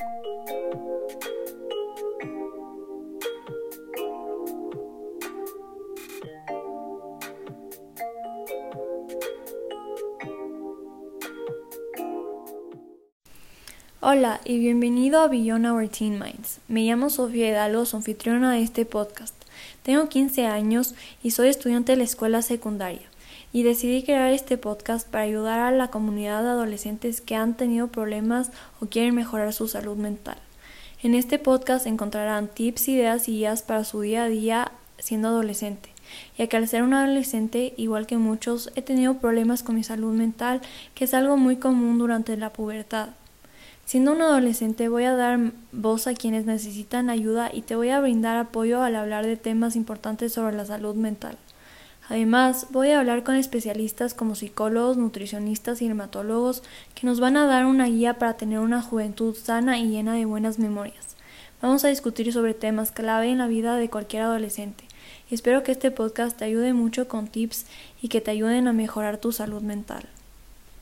Hola y bienvenido a Beyond Our Teen Minds. Me llamo Sofía Hidalgo, anfitriona de este podcast. Tengo 15 años y soy estudiante de la escuela secundaria y decidí crear este podcast para ayudar a la comunidad de adolescentes que han tenido problemas o quieren mejorar su salud mental. En este podcast encontrarán tips, ideas y guías para su día a día siendo adolescente, ya que al ser un adolescente, igual que muchos, he tenido problemas con mi salud mental, que es algo muy común durante la pubertad. Siendo un adolescente voy a dar voz a quienes necesitan ayuda y te voy a brindar apoyo al hablar de temas importantes sobre la salud mental. Además, voy a hablar con especialistas como psicólogos, nutricionistas y dermatólogos que nos van a dar una guía para tener una juventud sana y llena de buenas memorias. Vamos a discutir sobre temas clave en la vida de cualquier adolescente. Espero que este podcast te ayude mucho con tips y que te ayuden a mejorar tu salud mental.